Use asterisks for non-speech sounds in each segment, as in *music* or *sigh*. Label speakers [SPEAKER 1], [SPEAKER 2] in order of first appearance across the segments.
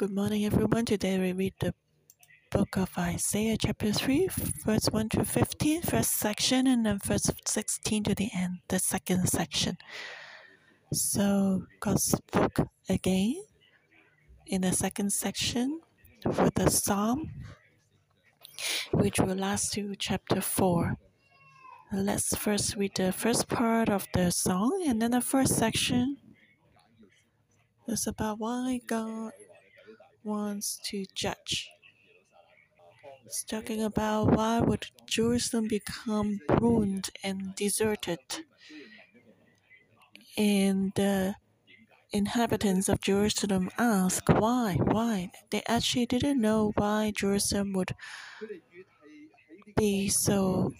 [SPEAKER 1] Good morning, everyone. Today we read the book of Isaiah, chapter 3, verse 1 to 15, first section, and then verse 16 to the end, the second section. So, God spoke again in the second section for the psalm, which will last to chapter 4. Let's first read the first part of the song, and then the first section is about why God wants to judge. It's talking about why would Jerusalem become ruined and deserted, and the inhabitants of Jerusalem ask why, why? They actually didn't know why Jerusalem would be so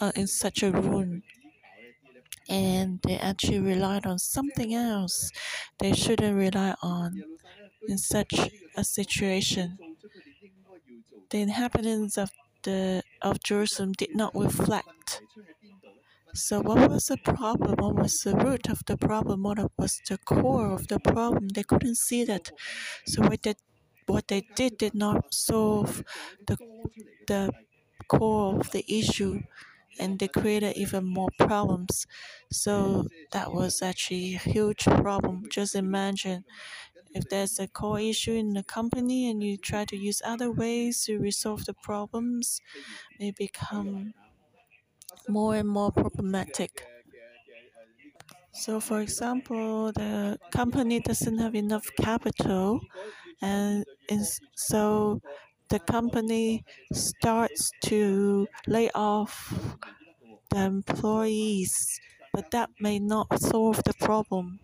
[SPEAKER 1] uh, in such a ruin and they actually relied on something else they shouldn't rely on in such a situation. The inhabitants of the of Jerusalem did not reflect. So what was the problem? What was the root of the problem? What was the core of the problem? They couldn't see that. So what they what they did did not solve the the core of the issue and they created even more problems. So that was actually a huge problem. Just imagine if there's a core issue in the company and you try to use other ways to resolve the problems, it become more and more problematic. So, for example, the company doesn't have enough capital, and so the company starts to lay off the employees, but that may not solve the problem.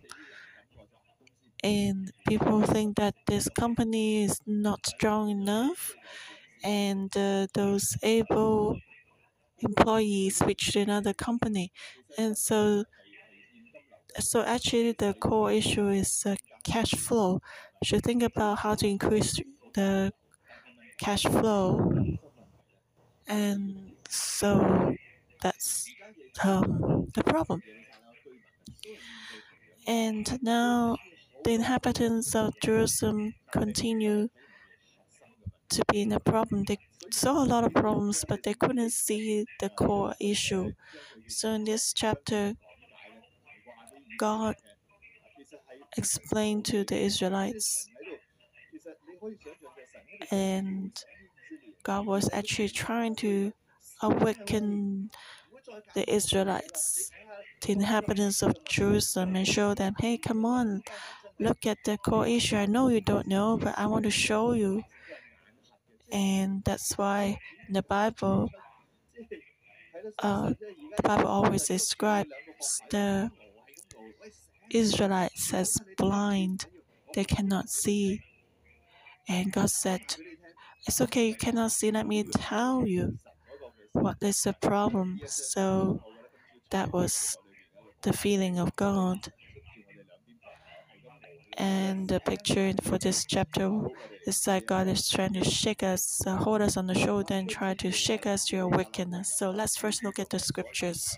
[SPEAKER 1] And people think that this company is not strong enough, and uh, those able employees switch to another company, and so so actually the core issue is uh, cash flow. You should think about how to increase the cash flow, and so that's um, the problem. And now the inhabitants of Jerusalem continue to be in a problem. They saw a lot of problems, but they couldn't see the core issue. So in this chapter, God explained to the Israelites, and God was actually trying to awaken the Israelites, the inhabitants of Jerusalem, and show them, hey, come on, look at the core issue. I know you don't know, but I want to show you. And that's why in the Bible, uh, the Bible always describes the Israelites as blind, they cannot see. And God said, It's okay, you cannot see, let me tell you what is the problem. So that was the feeling of God. And the picture for this chapter is that God is trying to shake us, uh, hold us on the shoulder, and try to shake us to your wickedness. So let's first look at the scriptures.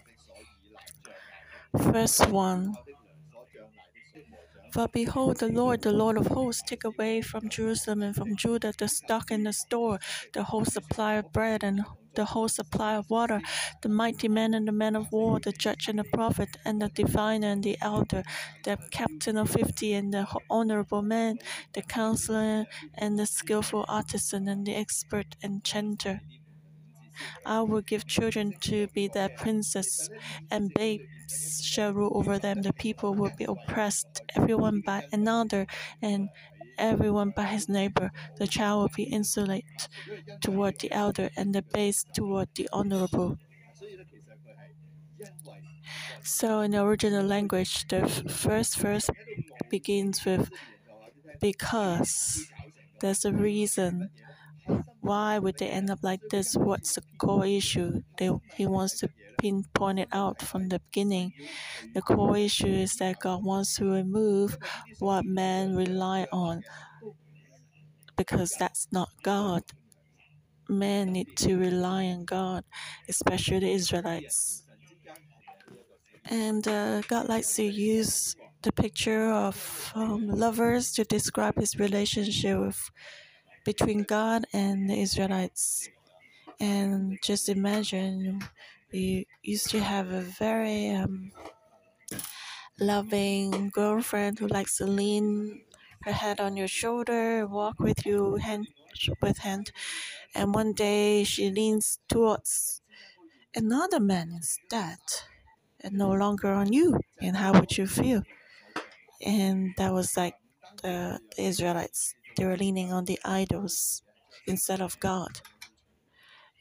[SPEAKER 1] First one. For behold, the Lord, the Lord of hosts, take away from Jerusalem and from Judah the stock and the store, the whole supply of bread and the whole supply of water, the mighty man and the man of war, the judge and the prophet, and the diviner and the elder, the captain of fifty and the honorable man, the counselor and the skilful artisan and the expert enchanter. I will give children to be their princes, and babes shall rule over them. The people will be oppressed, everyone by another, and everyone by his neighbor. The child will be insolent toward the elder, and the base toward the honorable. So, in the original language, the first verse begins with because. There's a reason. Why would they end up like this? What's the core issue? They, he wants to pinpoint it out from the beginning. The core issue is that God wants to remove what man rely on because that's not God. Men need to rely on God, especially the Israelites. And uh, God likes to use the picture of um, lovers to describe his relationship with, between God and the Israelites. And just imagine we used to have a very um, loving girlfriend who likes to lean her head on your shoulder, walk with you hand with hand, and one day she leans towards another man instead, and no longer on you. And how would you feel? And that was like the, the Israelites. They were leaning on the idols instead of God.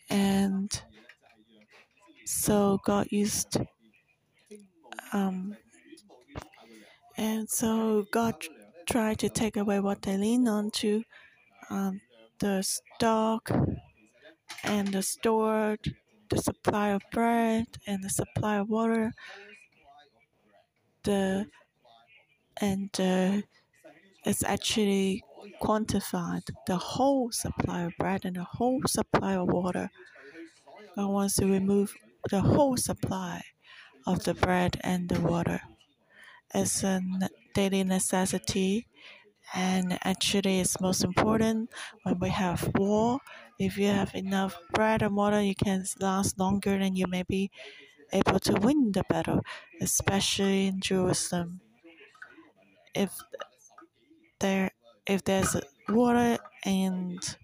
[SPEAKER 1] And so God used um, and so God tried to take away what they lean on to um, the stock and the stored, the supply of bread and the supply of water, the and uh, it's actually quantified the whole supply of bread and the whole supply of water. God wants to remove the whole supply of the bread and the water. As a daily necessity and actually it's most important when we have war. If you have enough bread and water you can last longer and you may be able to win the battle especially in jerusalem. If there if there's water and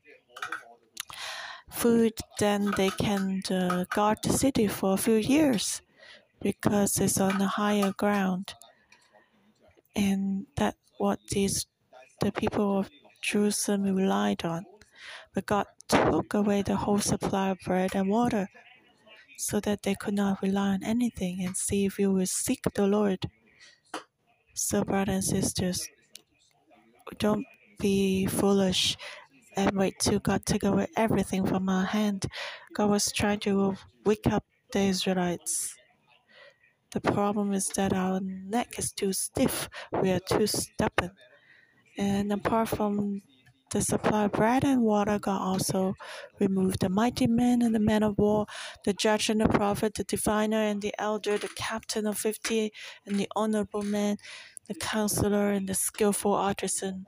[SPEAKER 1] food then they can uh, guard the city for a few years because it's on a higher ground and that what these the people of Jerusalem relied on. But God took away the whole supply of bread and water so that they could not rely on anything and see if you will seek the Lord. So, brothers and sisters, don't be foolish and wait till God take away everything from our hand. God was trying to wake up the Israelites. The problem is that our neck is too stiff, we are too stubborn. And apart from the supply of bread and water, God also removed the mighty men and the men of war, the judge and the prophet, the diviner and the elder, the captain of fifty and the honorable man, the counselor and the skillful artisan,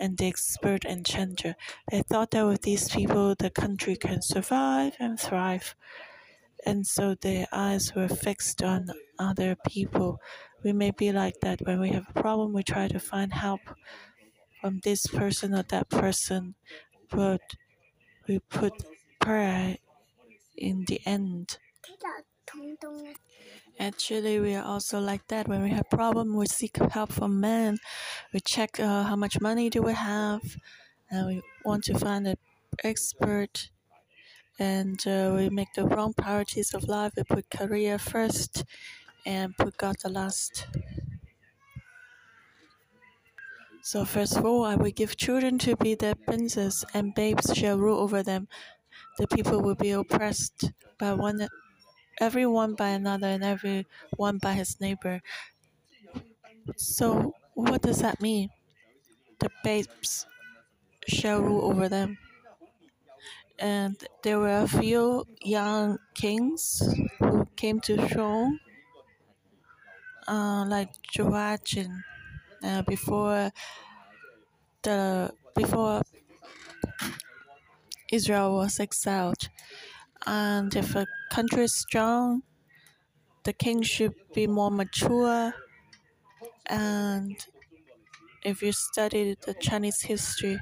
[SPEAKER 1] and the expert enchanter. They thought that with these people the country can survive and thrive. And so their eyes were fixed on other people. We may be like that when we have a problem, we try to find help from this person or that person, but we put prayer in the end. Actually, we are also like that. When we have problem, we seek help from men. We check uh, how much money do we have, and we want to find an expert. And uh, we make the wrong priorities of life. We put career first, and put God the last. So first of all, I will give children to be their princes, and babes shall rule over them. The people will be oppressed by one, every one by another, and every one by his neighbor. So what does that mean? The babes shall rule over them. And there were a few young kings who came to throne, uh, like Joachim uh, before the before Israel was exiled. And if a country is strong, the king should be more mature. And if you study the Chinese history,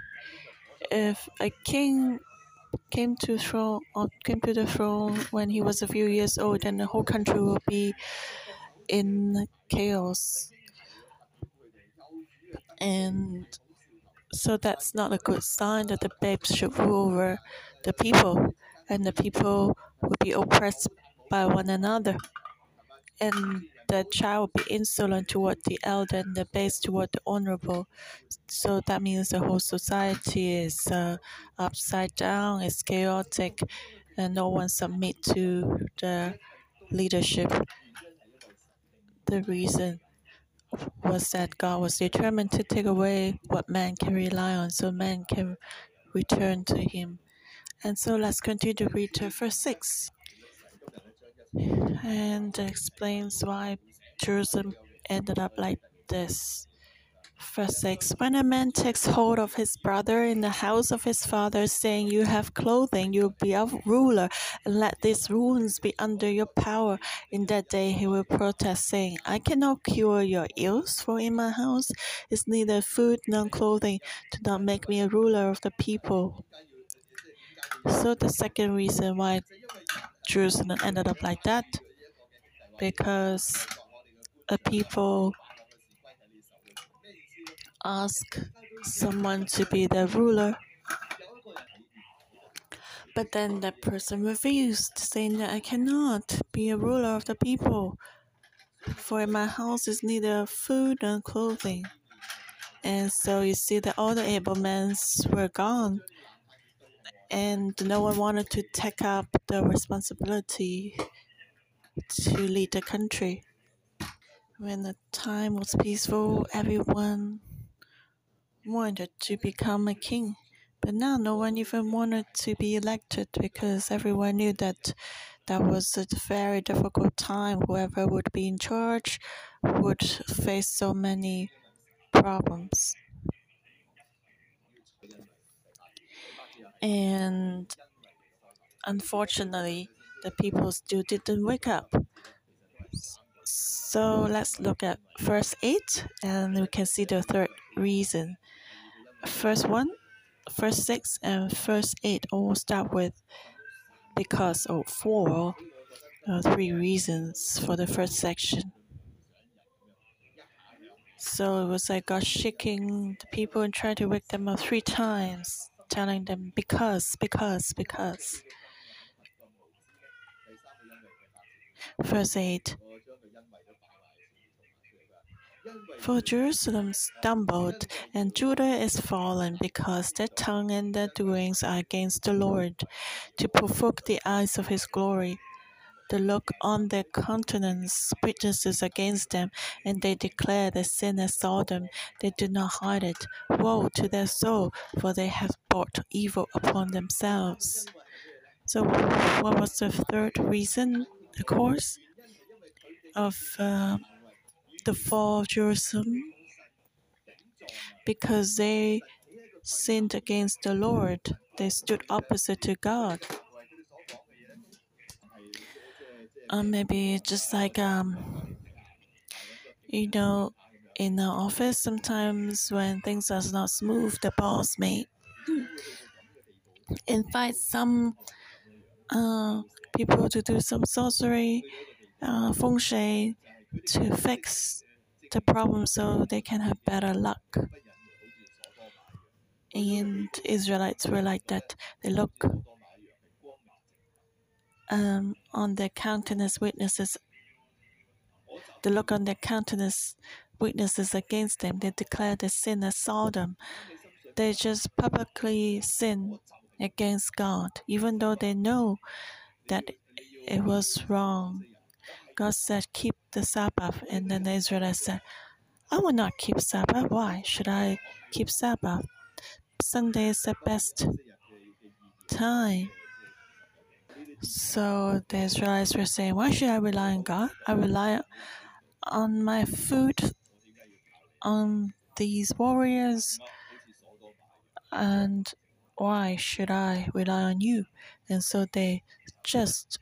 [SPEAKER 1] if a king came to throne or came to the throne when he was a few years old, then the whole country will be in chaos and so that's not a good sign that the babes should rule over the people and the people will be oppressed by one another. And the child will be insolent toward the elder and the base toward the honorable. So that means the whole society is uh, upside down it's chaotic and no one submit to the leadership. The reason was that God was determined to take away what man can rely on so man can return to him. And so let's continue to read verse 6 and explains why Jerusalem ended up like this. Verse 6 When a man takes hold of his brother in the house of his father, saying, You have clothing, you will be a ruler, and let these wounds be under your power. In that day he will protest, saying, I cannot cure your ills, for in my house is neither food nor clothing. Do not make me a ruler of the people. So, the second reason why Jerusalem ended up like that, because a people ask someone to be their ruler. But then that person refused, saying that I cannot be a ruler of the people, for in my house is neither food nor clothing. And so you see that all the able men were gone, and no one wanted to take up the responsibility to lead the country. When the time was peaceful, everyone wanted to become a king. But now no one even wanted to be elected because everyone knew that that was a very difficult time. Whoever would be in charge would face so many problems. And unfortunately, the people still didn't wake up. So let's look at verse 8 and we can see the third reason. First one, first 6 and first 8 all start with because or for uh, three reasons for the first section. So it was like God shaking the people and trying to wake them up three times, telling them because, because, because. Verse 8 For Jerusalem stumbled, and Judah is fallen, because their tongue and their doings are against the Lord, to provoke the eyes of his glory. The look on their countenance witnesses against them, and they declare their sin as Sodom. They do not hide it. Woe to their soul, for they have brought evil upon themselves. So, what was the third reason, the cause of uh, the fall of Jerusalem? Because they sinned against the Lord, they stood opposite to God. Uh, maybe just like um, you know, in the office, sometimes when things are not smooth, the boss may *clears throat* invite some uh, people to do some sorcery, uh, feng shui, to fix the problem so they can have better luck. And Israelites were like that. They look um, on their countenance witnesses, the look on their countenance witnesses against them. They declare the sin as Sodom. They just publicly sin against God, even though they know that it was wrong. God said, Keep the Sabbath. And then the Israelites said, I will not keep Sabbath. Why should I keep Sabbath? Sunday is the best time. So the Israelites were saying, Why should I rely on God? I rely on my food, on these warriors, and why should I rely on you? And so they just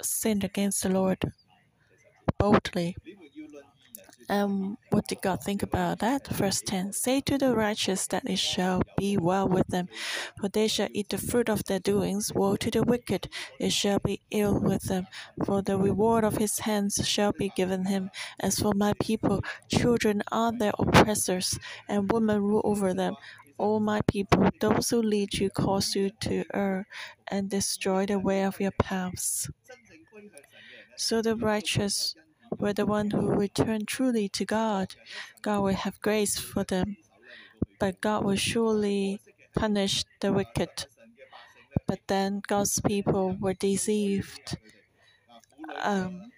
[SPEAKER 1] sinned against the Lord boldly. And what did God think about that? Verse 10 Say to the righteous that it shall be well with them, for they shall eat the fruit of their doings. Woe to the wicked, it shall be ill with them, for the reward of his hands shall be given him. As for my people, children are their oppressors, and women rule over them. O my people, those who lead you cause you to err and destroy the way of your paths. So the righteous were the one who return truly to God. God will have grace for them, but God will surely punish the wicked. But then God's people were deceived. Um,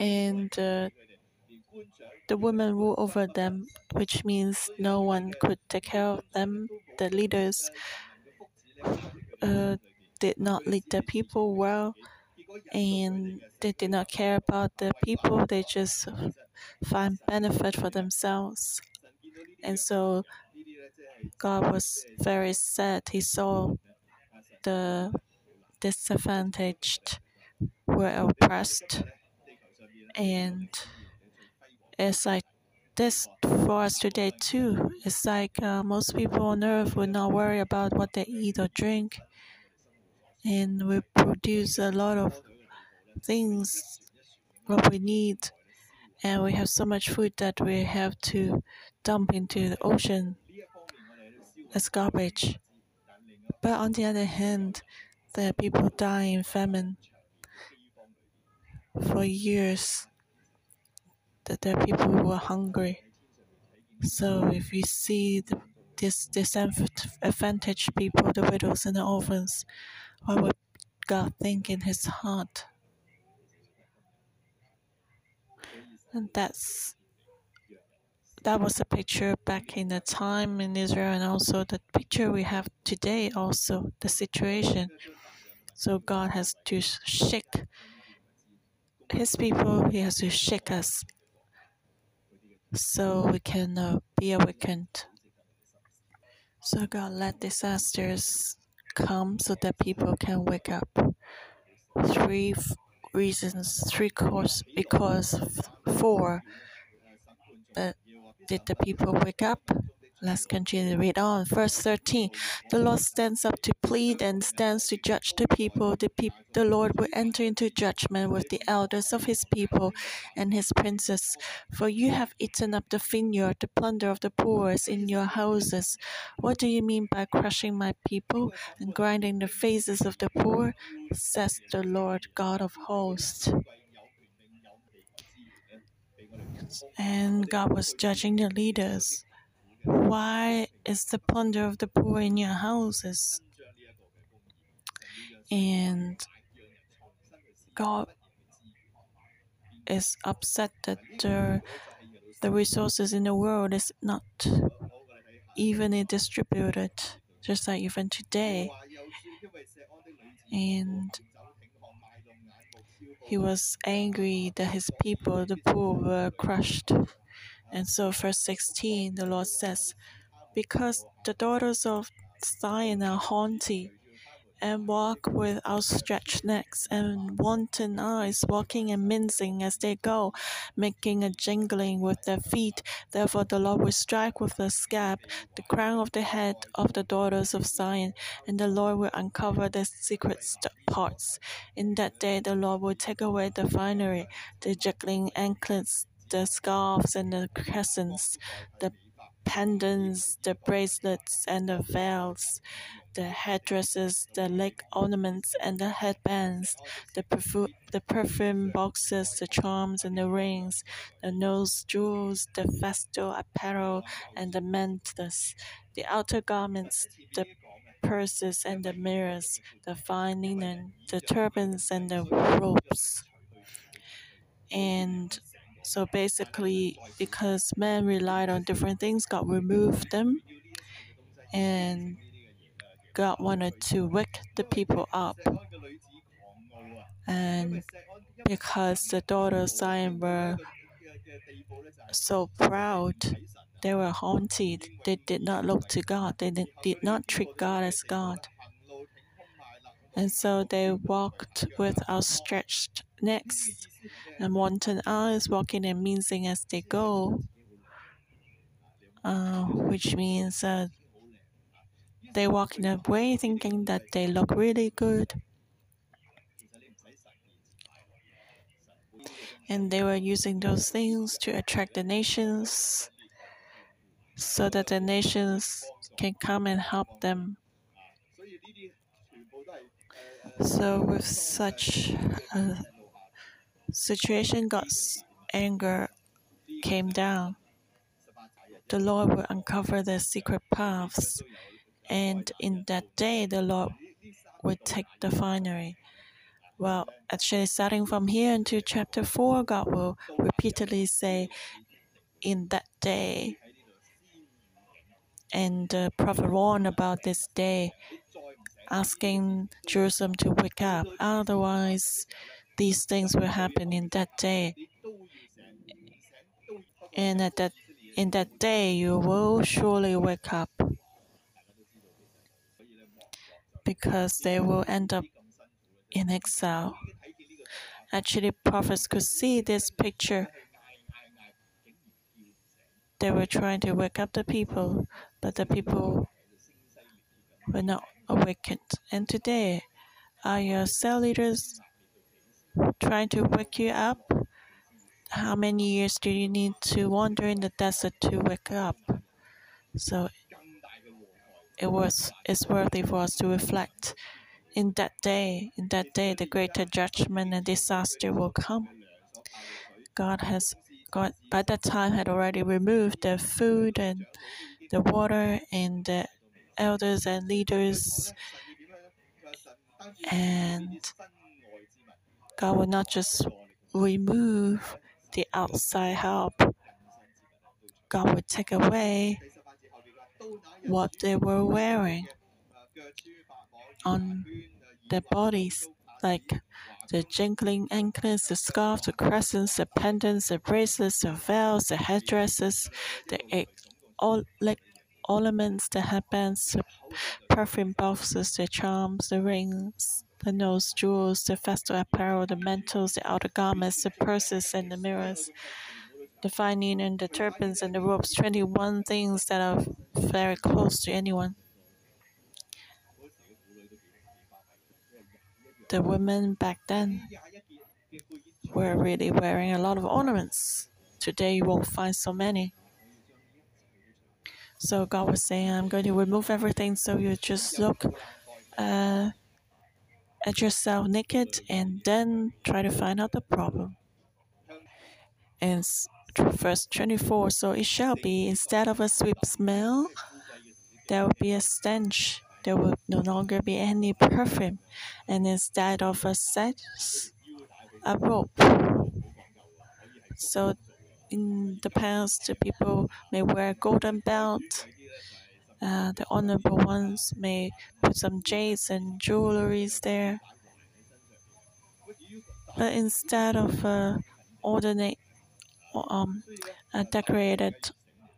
[SPEAKER 1] and uh, the women rule over them, which means no one could take care of them. The leaders uh, did not lead the people well and they did not care about the people. They just find benefit for themselves. And so God was very sad. He saw the disadvantaged were oppressed. And it's like this for us today too. It's like uh, most people on earth would not worry about what they eat or drink, and we produce a lot of things what we need, and we have so much food that we have to dump into the ocean as garbage. But on the other hand, there are people dying in famine for years. That there are people who are hungry. So if we see the, this disadvantaged people, the widows and the orphans, what would God think in His heart? And that's that was a picture back in the time in Israel, and also the picture we have today, also the situation. So God has to shake His people, He has to shake us so we can uh, be awakened. So God let disasters come so that people can wake up. Three reasons, three cause because four. But did the people wake up? Let's continue to read on. Verse 13 The Lord stands up to plead and stands to judge the people. The, pe- the Lord will enter into judgment with the elders of his people and his princes. For you have eaten up the vineyard, the plunder of the poor is in your houses. What do you mean by crushing my people and grinding the faces of the poor? says the Lord God of hosts. And God was judging the leaders. Why is the plunder of the poor in your houses? And God is upset that the, the resources in the world is not evenly distributed, just like even today. And he was angry that his people, the poor, were crushed. And so, verse 16, the Lord says, Because the daughters of Zion are haughty and walk with outstretched necks and wanton eyes, walking and mincing as they go, making a jingling with their feet. Therefore, the Lord will strike with the scab the crown of the head of the daughters of Zion, and the Lord will uncover their secret parts. In that day, the Lord will take away the finery, the juggling anklets, the scarves and the crescents, the pendants, the bracelets and the veils, the headdresses, the leg ornaments and the headbands, the, perfu- the perfume boxes, the charms and the rings, the nose jewels, the festal apparel and the mantles, the outer garments, the purses and the mirrors, the fine linen, the turbans and the robes. And so basically, because men relied on different things, God removed them. And God wanted to wake the people up. And because the daughters of Zion were so proud, they were haunted. They did not look to God. They did not treat God as God. And so they walked with outstretched necks and wanton eyes, walking and mincing as they go, uh, which means uh, they walk in a way thinking that they look really good. And they were using those things to attract the nations so that the nations can come and help them. So, with such a situation, God's anger came down. The Lord will uncover their secret paths and in that day, the Lord will take the finery. Well, actually, starting from here into chapter 4, God will repeatedly say, In that day. And uh, the prophet warned about this day, asking Jerusalem to wake up. Otherwise, these things will happen in that day. And at that, in that day, you will surely wake up because they will end up in exile. Actually, prophets could see this picture. They were trying to wake up the people, but the people were not awakened. And today, are your cell leaders trying to wake you up? How many years do you need to wander in the desert to wake up? So it was it's worthy for us to reflect. In that day, in that day, the greater judgment and disaster will come. God has God by that time had already removed the food and the water and the elders and leaders and God will not just remove the outside help. God will take away what they were wearing on their bodies, like the jingling anklets, the scarves, the crescents, the pendants, the bracelets, the veils, the headdresses, the all like ornaments, the headbands, the perfume boxes, the charms, the rings, the nose jewels, the festal apparel, the mantles, the outer garments, the purses, and the mirrors, the fine linen, the turbans, and the robes 21 things that are very close to anyone. The women back then were really wearing a lot of ornaments. Today, you won't find so many. So God was saying, I'm going to remove everything so you just look uh, at yourself naked and then try to find out the problem. And verse 24 So it shall be, instead of a sweet smell, there will be a stench. There will no longer be any perfume. And instead of a sex, a rope. So in the past, people may wear golden belt. Uh, the honorable ones may put some jades and jewelries there. But instead of a ordinate, um, a decorated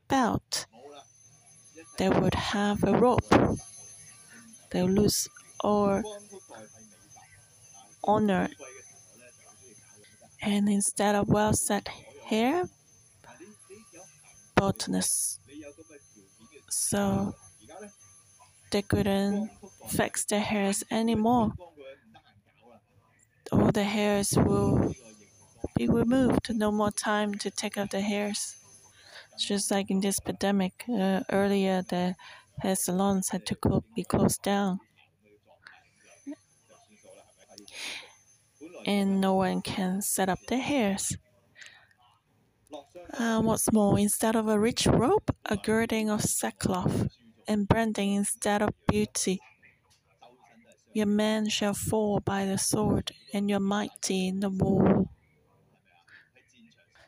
[SPEAKER 1] belt, they would have a rope. They lose all honor. And instead of well set hair, baldness. So they couldn't fix their hairs anymore. All the hairs will be removed. No more time to take out the hairs. Just like in this pandemic, uh, earlier the hair salons had to be closed down. And no one can set up their hairs. Uh, what's more, instead of a rich robe, a girding of sackcloth, and branding instead of beauty. Your men shall fall by the sword, and your mighty in the war.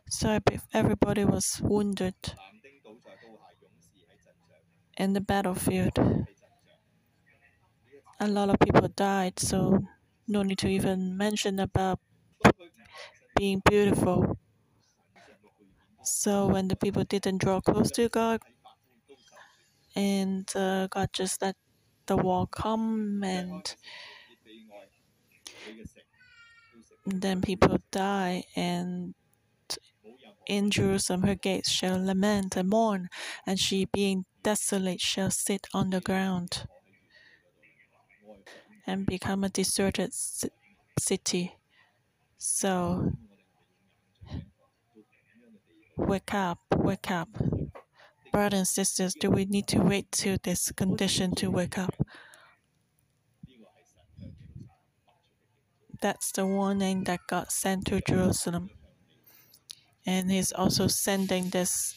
[SPEAKER 1] So everybody was wounded in the battlefield. A lot of people died, so no need to even mention about being beautiful. So when the people didn't draw close to God, and uh, God just let the war come, and then people die, and in Jerusalem her gates shall lament and mourn, and she being desolate shall sit on the ground and become a deserted city. So Wake up, wake up. Brothers and sisters, do we need to wait till this condition to wake up? That's the warning that God sent to Jerusalem. And He's also sending this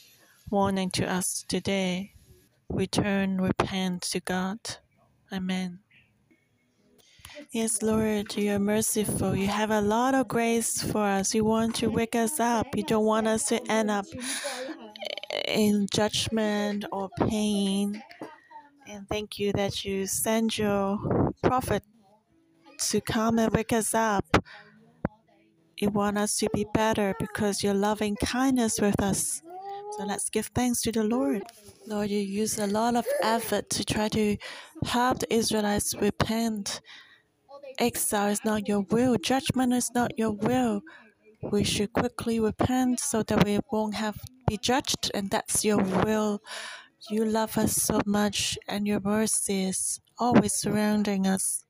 [SPEAKER 1] warning to us today. Return, repent to God. Amen. Yes, Lord, you are merciful. You have a lot of grace for us. You want to wake us up. You don't want us to end up in judgment or pain. And thank you that you send your prophet to come and wake us up. You want us to be better because your loving kindness with us. So let's give thanks to the Lord. Lord, you use a lot of effort to try to help the Israelites repent. Exile is not your will, judgment is not your will. We should quickly repent so that we won't have be judged, and that's your will. You love us so much, and your mercy is always surrounding us.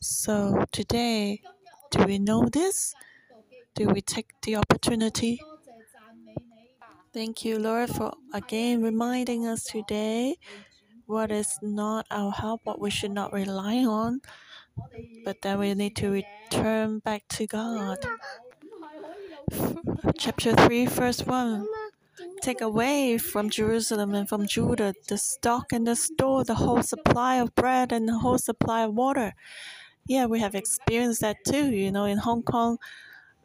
[SPEAKER 1] So today, do we know this? Do we take the opportunity? Thank you, Lord, for again reminding us today what is not our help, what we should not rely on, but then we need to return back to God. *laughs* Chapter 3, verse 1 Take away from Jerusalem and from Judah the stock and the store, the whole supply of bread and the whole supply of water. Yeah, we have experienced that too. You know, in Hong Kong,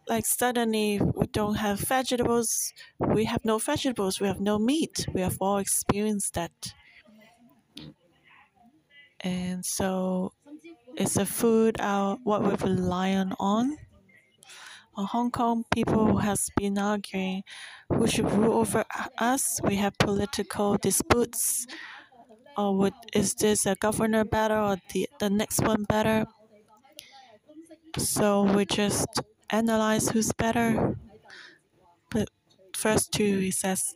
[SPEAKER 1] like suddenly we don't have vegetables, we have no vegetables, we have no meat. We have all experienced that. And so it's a food our what we rely on. Uh, Hong Kong people has been arguing who should rule over us. We have political disputes. Uh, or would, is this a governor better or the, the next one better? So we just analyze who's better. But first two, he says,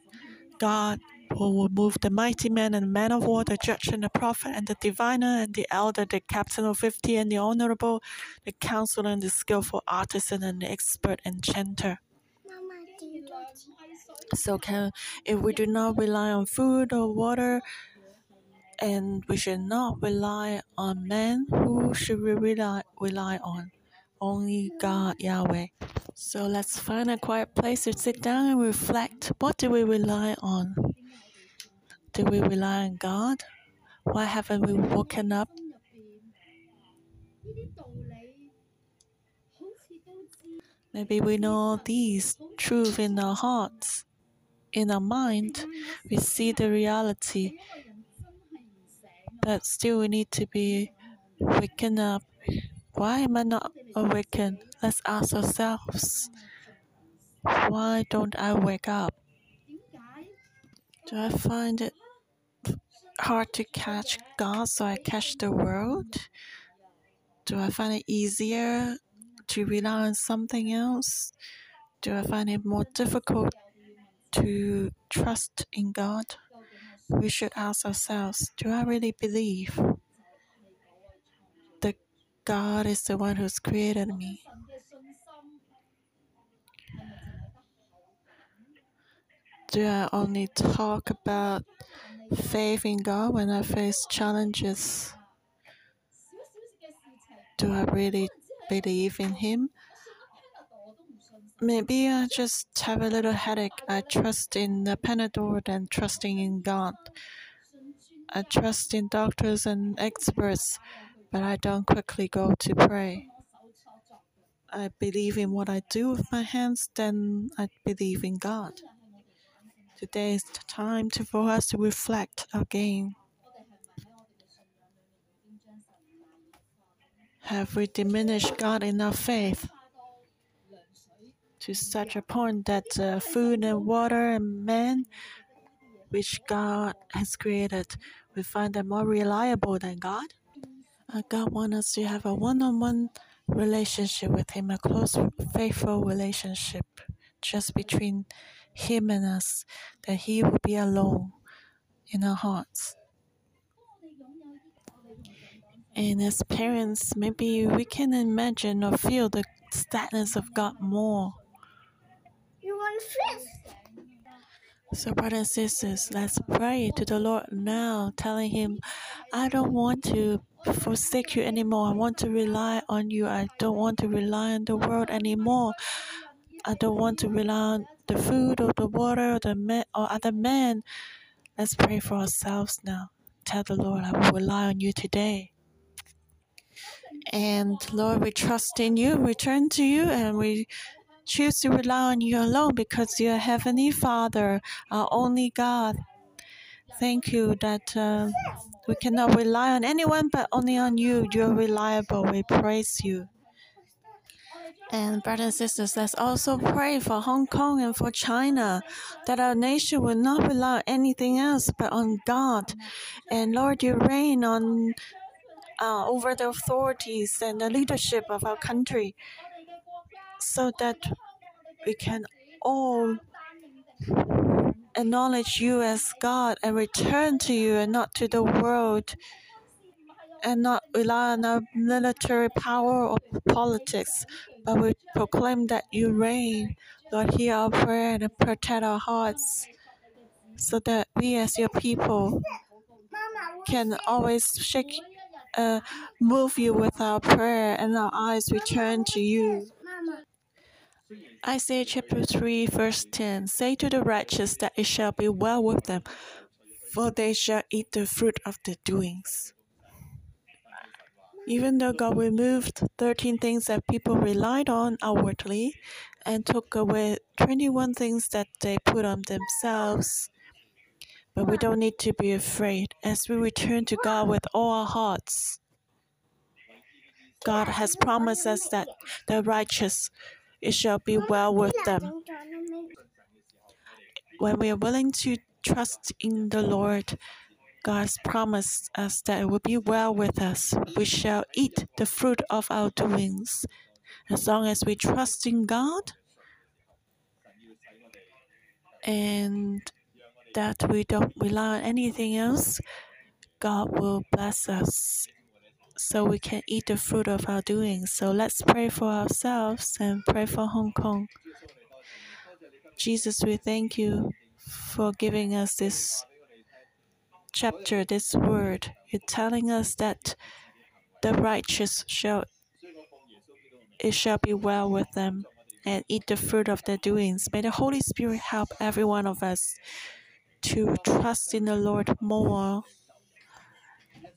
[SPEAKER 1] God who will move the mighty man and man of war, the judge and the prophet, and the diviner and the elder, the captain of fifty and the honorable, the counselor and the skillful artisan and the expert enchanter. So can if we do not rely on food or water, and we should not rely on men, who should we rely, rely on? Only God, Yahweh. So let's find a quiet place to sit down and reflect. What do we rely on? Do we rely on God? Why haven't we woken up? Maybe we know these truths in our hearts, in our mind. We see the reality, but still we need to be waken up. Why am I not awakened? Let's ask ourselves. Why don't I wake up? Do I find it hard to catch God, so I catch the world? Do I find it easier to rely on something else? Do I find it more difficult to trust in God? We should ask ourselves Do I really believe that God is the one who's created me? Do I only talk about faith in God when I face challenges? Do I really believe in Him? Maybe I just have a little headache. I trust in the Panadol than trusting in God. I trust in doctors and experts, but I don't quickly go to pray. I believe in what I do with my hands, then I believe in God. Today is the time to, for us to reflect again. Have we diminished God in our faith to such a point that uh, food and water and men, which God has created, we find them more reliable than God? Uh, God wants us to have a one on one relationship with Him, a close, faithful relationship just between him and us, that He will be alone in our hearts. And as parents, maybe we can imagine or feel the sadness of God more. You want fish? So, brothers and sisters, let's pray to the Lord now, telling Him, I don't want to forsake you anymore. I want to rely on you. I don't want to rely on the world anymore. I don't want to rely on the food or the water or the man or other men. Let's pray for ourselves now. Tell the Lord, I will rely on you today. And Lord, we trust in you, we turn to you, and we choose to rely on you alone because you're Heavenly Father, our only God. Thank you that uh, we cannot rely on anyone but only on you. You're reliable. We praise you. And brothers and sisters, let's also pray for Hong Kong and for China that our nation will not rely on anything else but on God. And Lord, you reign on uh, over the authorities and the leadership of our country so that we can all acknowledge you as God and return to you and not to the world and not rely on our military power or politics, but we proclaim that you reign. Lord, hear our prayer and protect our hearts so that we as your people can always shake, uh, move you with our prayer and our eyes return to you. Isaiah chapter 3, verse 10 Say to the righteous that it shall be well with them, for they shall eat the fruit of their doings. Even though God removed 13 things that people relied on outwardly and took away 21 things that they put on themselves, but we don't need to be afraid as we return to God with all our hearts. God has promised us that the righteous, it shall be well with them. When we are willing to trust in the Lord, God's promised us that it will be well with us. We shall eat the fruit of our doings. As long as we trust in God and that we don't rely on anything else, God will bless us so we can eat the fruit of our doings. So let's pray for ourselves and pray for Hong Kong. Jesus, we thank you for giving us this chapter, this word, you're telling us that the righteous shall it shall be well with them and eat the fruit of their doings. May the Holy Spirit help every one of us to trust in the Lord more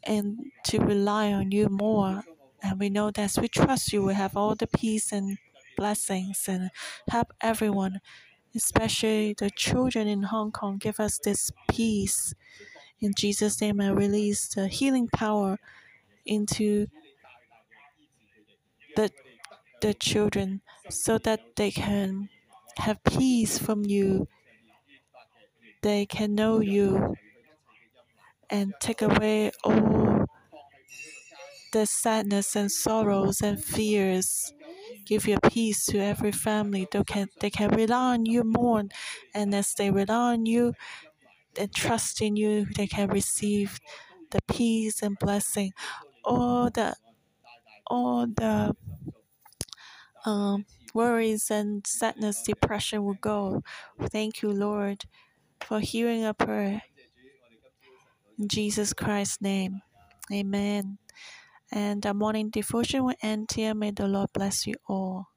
[SPEAKER 1] and to rely on you more. And we know that we trust you, we have all the peace and blessings and help everyone, especially the children in Hong Kong, give us this peace in Jesus' name, I release the healing power into the, the children so that they can have peace from you. They can know you and take away all the sadness and sorrows and fears. Give your peace to every family. They can, they can rely on you more. And as they rely on you, and trust in you, they can receive the peace and blessing. All the all the um, worries and sadness, depression will go. Thank you, Lord, for hearing our prayer. In Jesus Christ's name, Amen. And the morning devotion will end here. May the Lord bless you all.